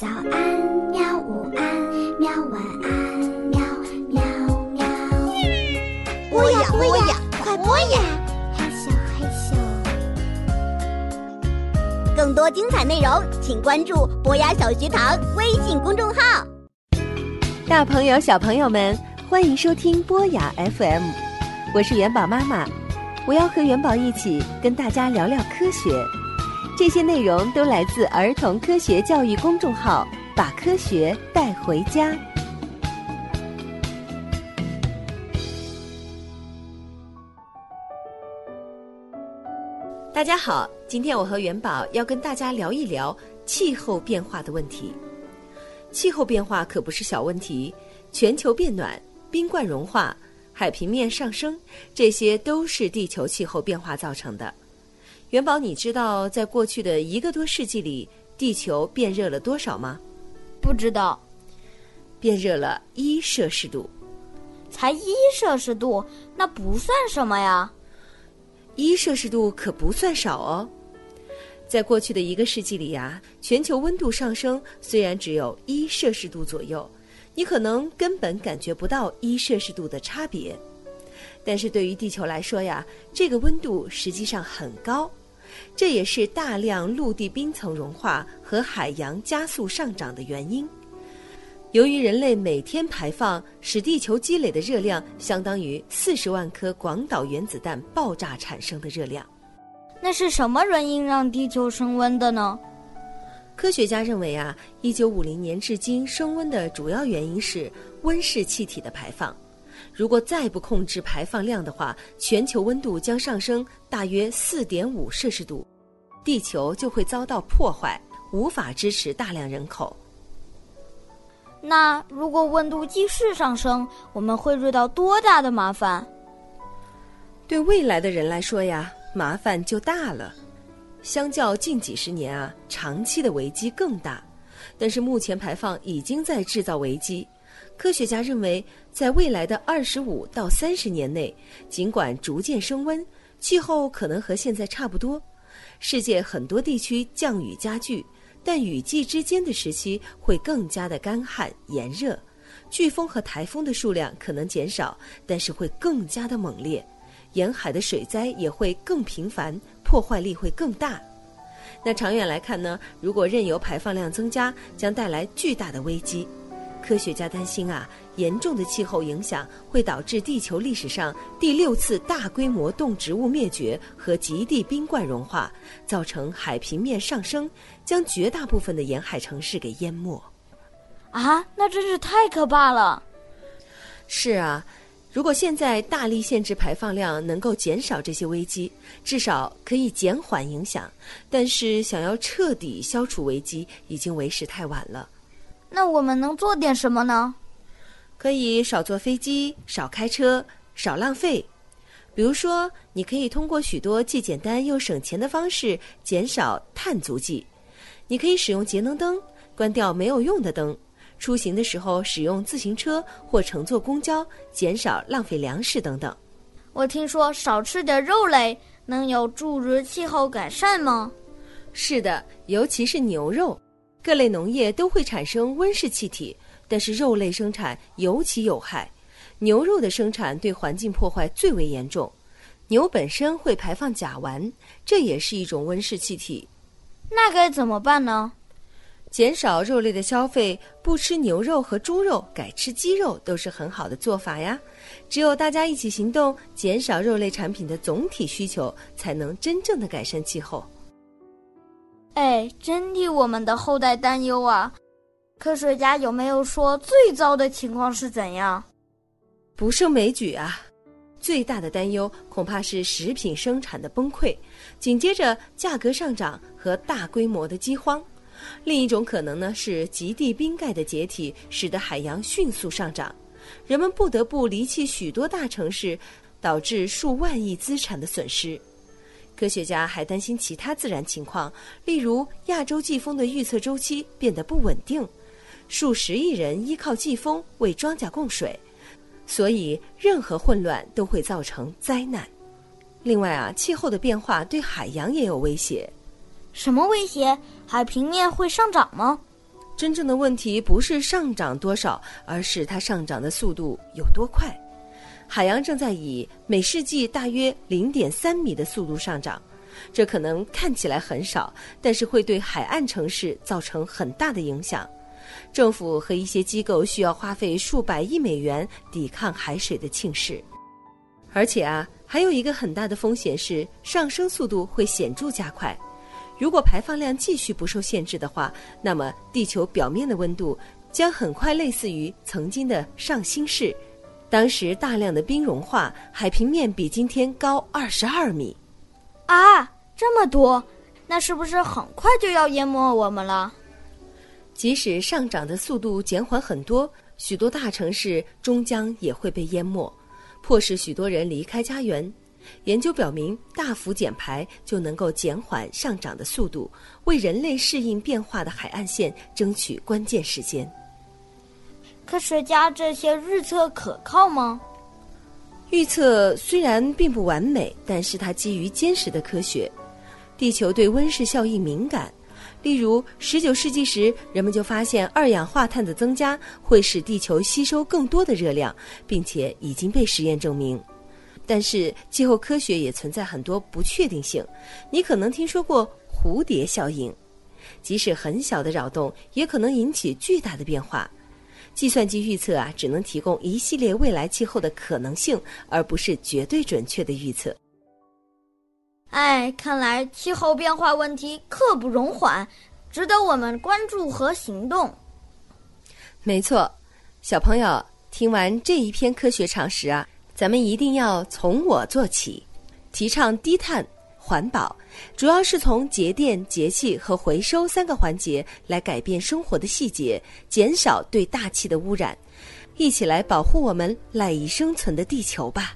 早安，喵！午安，喵！晚安，喵喵喵！播呀播呀，快播呀！嘿咻，嘿咻。更多精彩内容，请关注博雅小学堂微信公众号。大朋友、小朋友们，欢迎收听博雅 FM，我是元宝妈妈，我要和元宝一起跟大家聊聊科学。这些内容都来自儿童科学教育公众号，把科学带回家。大家好，今天我和元宝要跟大家聊一聊气候变化的问题。气候变化可不是小问题，全球变暖、冰冠融化、海平面上升，这些都是地球气候变化造成的。元宝，你知道在过去的一个多世纪里，地球变热了多少吗？不知道，变热了一摄氏度。才一摄氏度，那不算什么呀。一摄氏度可不算少哦。在过去的一个世纪里呀，全球温度上升虽然只有一摄氏度左右，你可能根本感觉不到一摄氏度的差别，但是对于地球来说呀，这个温度实际上很高。这也是大量陆地冰层融化和海洋加速上涨的原因。由于人类每天排放，使地球积累的热量相当于四十万颗广岛原子弹爆炸产生的热量。那是什么原因让地球升温的呢？科学家认为啊，一九五零年至今升温的主要原因是温室气体的排放。如果再不控制排放量的话，全球温度将上升大约四点五摄氏度，地球就会遭到破坏，无法支持大量人口。那如果温度继续上升，我们会遇到多大的麻烦？对未来的人来说呀，麻烦就大了。相较近几十年啊，长期的危机更大。但是目前排放已经在制造危机。科学家认为，在未来的二十五到三十年内，尽管逐渐升温，气候可能和现在差不多，世界很多地区降雨加剧。但雨季之间的时期会更加的干旱炎热，飓风和台风的数量可能减少，但是会更加的猛烈，沿海的水灾也会更频繁，破坏力会更大。那长远来看呢？如果任由排放量增加，将带来巨大的危机。科学家担心啊，严重的气候影响会导致地球历史上第六次大规模动植物灭绝和极地冰冠融化，造成海平面上升，将绝大部分的沿海城市给淹没。啊，那真是太可怕了！是啊，如果现在大力限制排放量，能够减少这些危机，至少可以减缓影响。但是，想要彻底消除危机，已经为时太晚了。那我们能做点什么呢？可以少坐飞机，少开车，少浪费。比如说，你可以通过许多既简单又省钱的方式减少碳足迹。你可以使用节能灯，关掉没有用的灯。出行的时候使用自行车或乘坐公交，减少浪费粮食等等。我听说少吃点肉类能有助于气候改善吗？是的，尤其是牛肉。各类农业都会产生温室气体，但是肉类生产尤其有害。牛肉的生产对环境破坏最为严重，牛本身会排放甲烷，这也是一种温室气体。那该怎么办呢？减少肉类的消费，不吃牛肉和猪肉，改吃鸡肉都是很好的做法呀。只有大家一起行动，减少肉类产品的总体需求，才能真正的改善气候。哎，真替我们的后代担忧啊！科学家有没有说最糟的情况是怎样？不胜枚举啊！最大的担忧恐怕是食品生产的崩溃，紧接着价格上涨和大规模的饥荒。另一种可能呢是极地冰盖的解体，使得海洋迅速上涨，人们不得不离弃许多大城市，导致数万亿资产的损失。科学家还担心其他自然情况，例如亚洲季风的预测周期变得不稳定，数十亿人依靠季风为庄稼供水，所以任何混乱都会造成灾难。另外啊，气候的变化对海洋也有威胁。什么威胁？海平面会上涨吗？真正的问题不是上涨多少，而是它上涨的速度有多快。海洋正在以每世纪大约零点三米的速度上涨，这可能看起来很少，但是会对海岸城市造成很大的影响。政府和一些机构需要花费数百亿美元抵抗海水的侵蚀，而且啊，还有一个很大的风险是上升速度会显著加快。如果排放量继续不受限制的话，那么地球表面的温度将很快类似于曾经的上新世，当时大量的冰融化，海平面比今天高二十二米。啊，这么多，那是不是很快就要淹没我们了？即使上涨的速度减缓很多，许多大城市终将也会被淹没，迫使许多人离开家园。研究表明，大幅减排就能够减缓上涨的速度，为人类适应变化的海岸线争取关键时间。科学家这些预测可靠吗？预测虽然并不完美，但是它基于坚实的科学。地球对温室效应敏感。例如，十九世纪时，人们就发现二氧化碳的增加会使地球吸收更多的热量，并且已经被实验证明。但是，气候科学也存在很多不确定性。你可能听说过蝴蝶效应，即使很小的扰动，也可能引起巨大的变化。计算机预测啊，只能提供一系列未来气候的可能性，而不是绝对准确的预测。哎，看来气候变化问题刻不容缓，值得我们关注和行动。没错，小朋友，听完这一篇科学常识啊，咱们一定要从我做起，提倡低碳环保，主要是从节电、节气和回收三个环节来改变生活的细节，减少对大气的污染，一起来保护我们赖以生存的地球吧。